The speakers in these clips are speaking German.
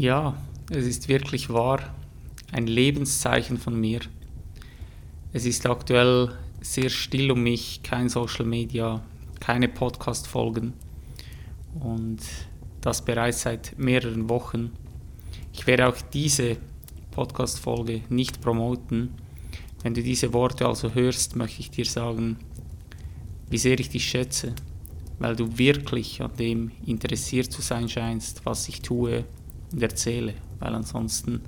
Ja, es ist wirklich wahr, ein Lebenszeichen von mir. Es ist aktuell sehr still um mich, kein Social Media, keine Podcast-Folgen und das bereits seit mehreren Wochen. Ich werde auch diese Podcast-Folge nicht promoten. Wenn du diese Worte also hörst, möchte ich dir sagen, wie sehr ich dich schätze, weil du wirklich an dem interessiert zu sein scheinst, was ich tue und erzähle, weil ansonsten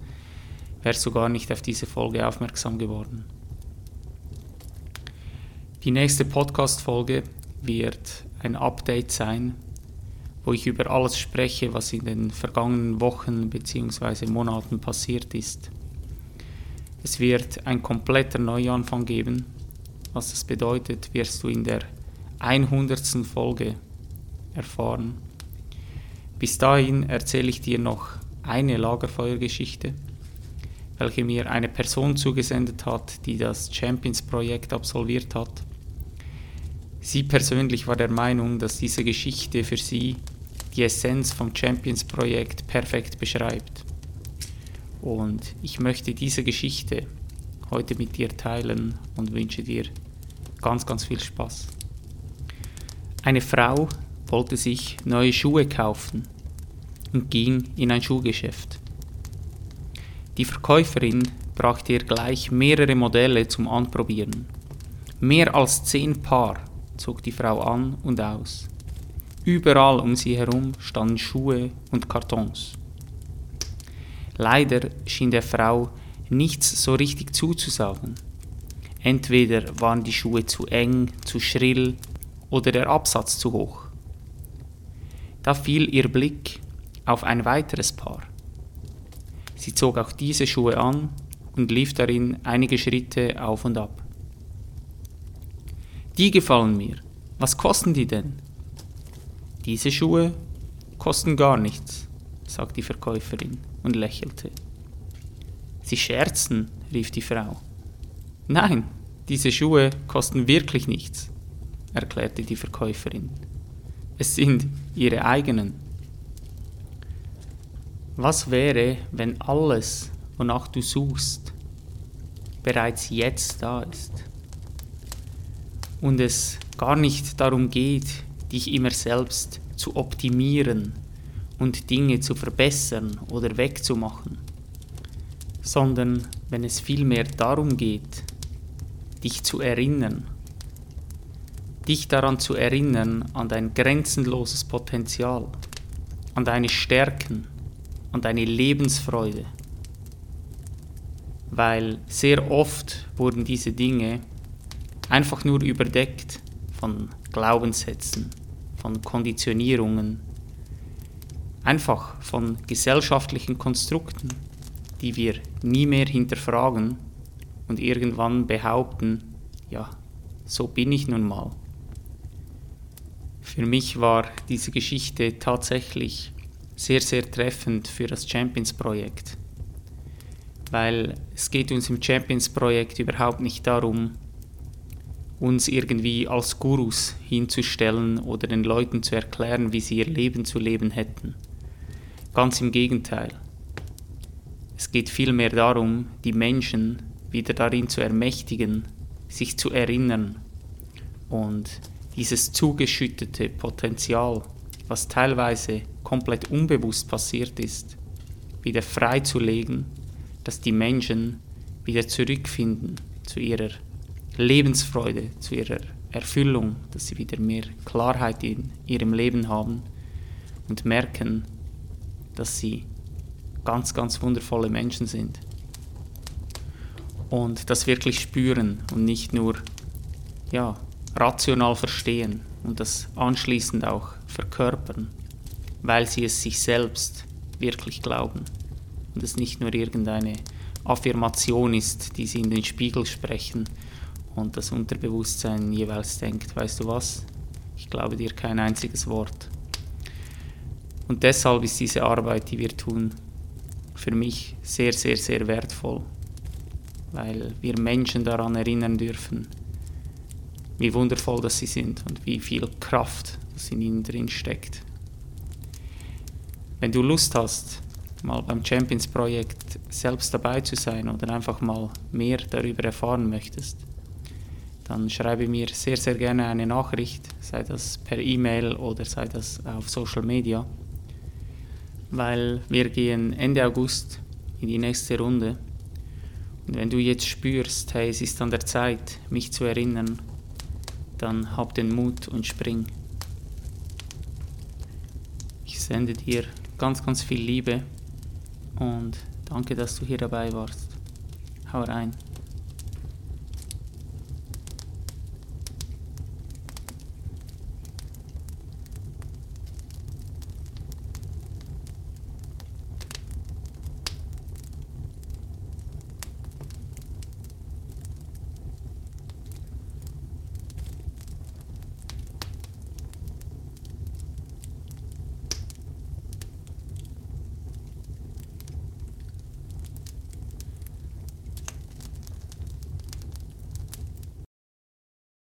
wärst du gar nicht auf diese Folge aufmerksam geworden. Die nächste Podcast-Folge wird ein Update sein, wo ich über alles spreche, was in den vergangenen Wochen bzw. Monaten passiert ist. Es wird ein kompletter Neuanfang geben. Was das bedeutet, wirst du in der 100. Folge erfahren. Bis dahin erzähle ich dir noch eine Lagerfeuergeschichte, welche mir eine Person zugesendet hat, die das Champions-Projekt absolviert hat. Sie persönlich war der Meinung, dass diese Geschichte für sie die Essenz vom Champions-Projekt perfekt beschreibt. Und ich möchte diese Geschichte heute mit dir teilen und wünsche dir ganz, ganz viel Spaß. Eine Frau wollte sich neue Schuhe kaufen und ging in ein Schuhgeschäft. Die Verkäuferin brachte ihr gleich mehrere Modelle zum Anprobieren. Mehr als zehn Paar zog die Frau an und aus. Überall um sie herum standen Schuhe und Kartons. Leider schien der Frau nichts so richtig zuzusagen. Entweder waren die Schuhe zu eng, zu schrill oder der Absatz zu hoch. Da fiel ihr Blick auf ein weiteres Paar. Sie zog auch diese Schuhe an und lief darin einige Schritte auf und ab. Die gefallen mir. Was kosten die denn? Diese Schuhe kosten gar nichts, sagte die Verkäuferin und lächelte. Sie scherzen, rief die Frau. Nein, diese Schuhe kosten wirklich nichts, erklärte die Verkäuferin. Es sind ihre eigenen. Was wäre, wenn alles, wonach du suchst, bereits jetzt da ist? Und es gar nicht darum geht, dich immer selbst zu optimieren und Dinge zu verbessern oder wegzumachen, sondern wenn es vielmehr darum geht, dich zu erinnern, dich daran zu erinnern an dein grenzenloses Potenzial, an deine Stärken, an deine Lebensfreude. Weil sehr oft wurden diese Dinge einfach nur überdeckt von Glaubenssätzen, von Konditionierungen, einfach von gesellschaftlichen Konstrukten, die wir nie mehr hinterfragen und irgendwann behaupten, ja, so bin ich nun mal. Für mich war diese Geschichte tatsächlich sehr, sehr treffend für das Champions-Projekt, weil es geht uns im Champions-Projekt überhaupt nicht darum, uns irgendwie als Gurus hinzustellen oder den Leuten zu erklären, wie sie ihr Leben zu leben hätten. Ganz im Gegenteil. Es geht vielmehr darum, die Menschen wieder darin zu ermächtigen, sich zu erinnern und dieses zugeschüttete Potenzial, was teilweise komplett unbewusst passiert ist, wieder freizulegen, dass die Menschen wieder zurückfinden zu ihrer Lebensfreude, zu ihrer Erfüllung, dass sie wieder mehr Klarheit in ihrem Leben haben und merken, dass sie ganz, ganz wundervolle Menschen sind. Und das wirklich spüren und nicht nur ja, rational verstehen und das anschließend auch verkörpern, weil sie es sich selbst wirklich glauben und es nicht nur irgendeine Affirmation ist, die sie in den Spiegel sprechen, und das Unterbewusstsein jeweils denkt, weißt du was, ich glaube dir kein einziges Wort. Und deshalb ist diese Arbeit, die wir tun, für mich sehr, sehr, sehr wertvoll, weil wir Menschen daran erinnern dürfen, wie wundervoll das sie sind und wie viel Kraft das in ihnen drin steckt. Wenn du Lust hast, mal beim Champions Projekt selbst dabei zu sein oder einfach mal mehr darüber erfahren möchtest, dann schreibe mir sehr, sehr gerne eine Nachricht, sei das per E-Mail oder sei das auf Social Media, weil wir gehen Ende August in die nächste Runde. Und wenn du jetzt spürst, hey, es ist an der Zeit, mich zu erinnern, dann hab den Mut und spring. Ich sende dir ganz, ganz viel Liebe und danke, dass du hier dabei warst. Hau rein.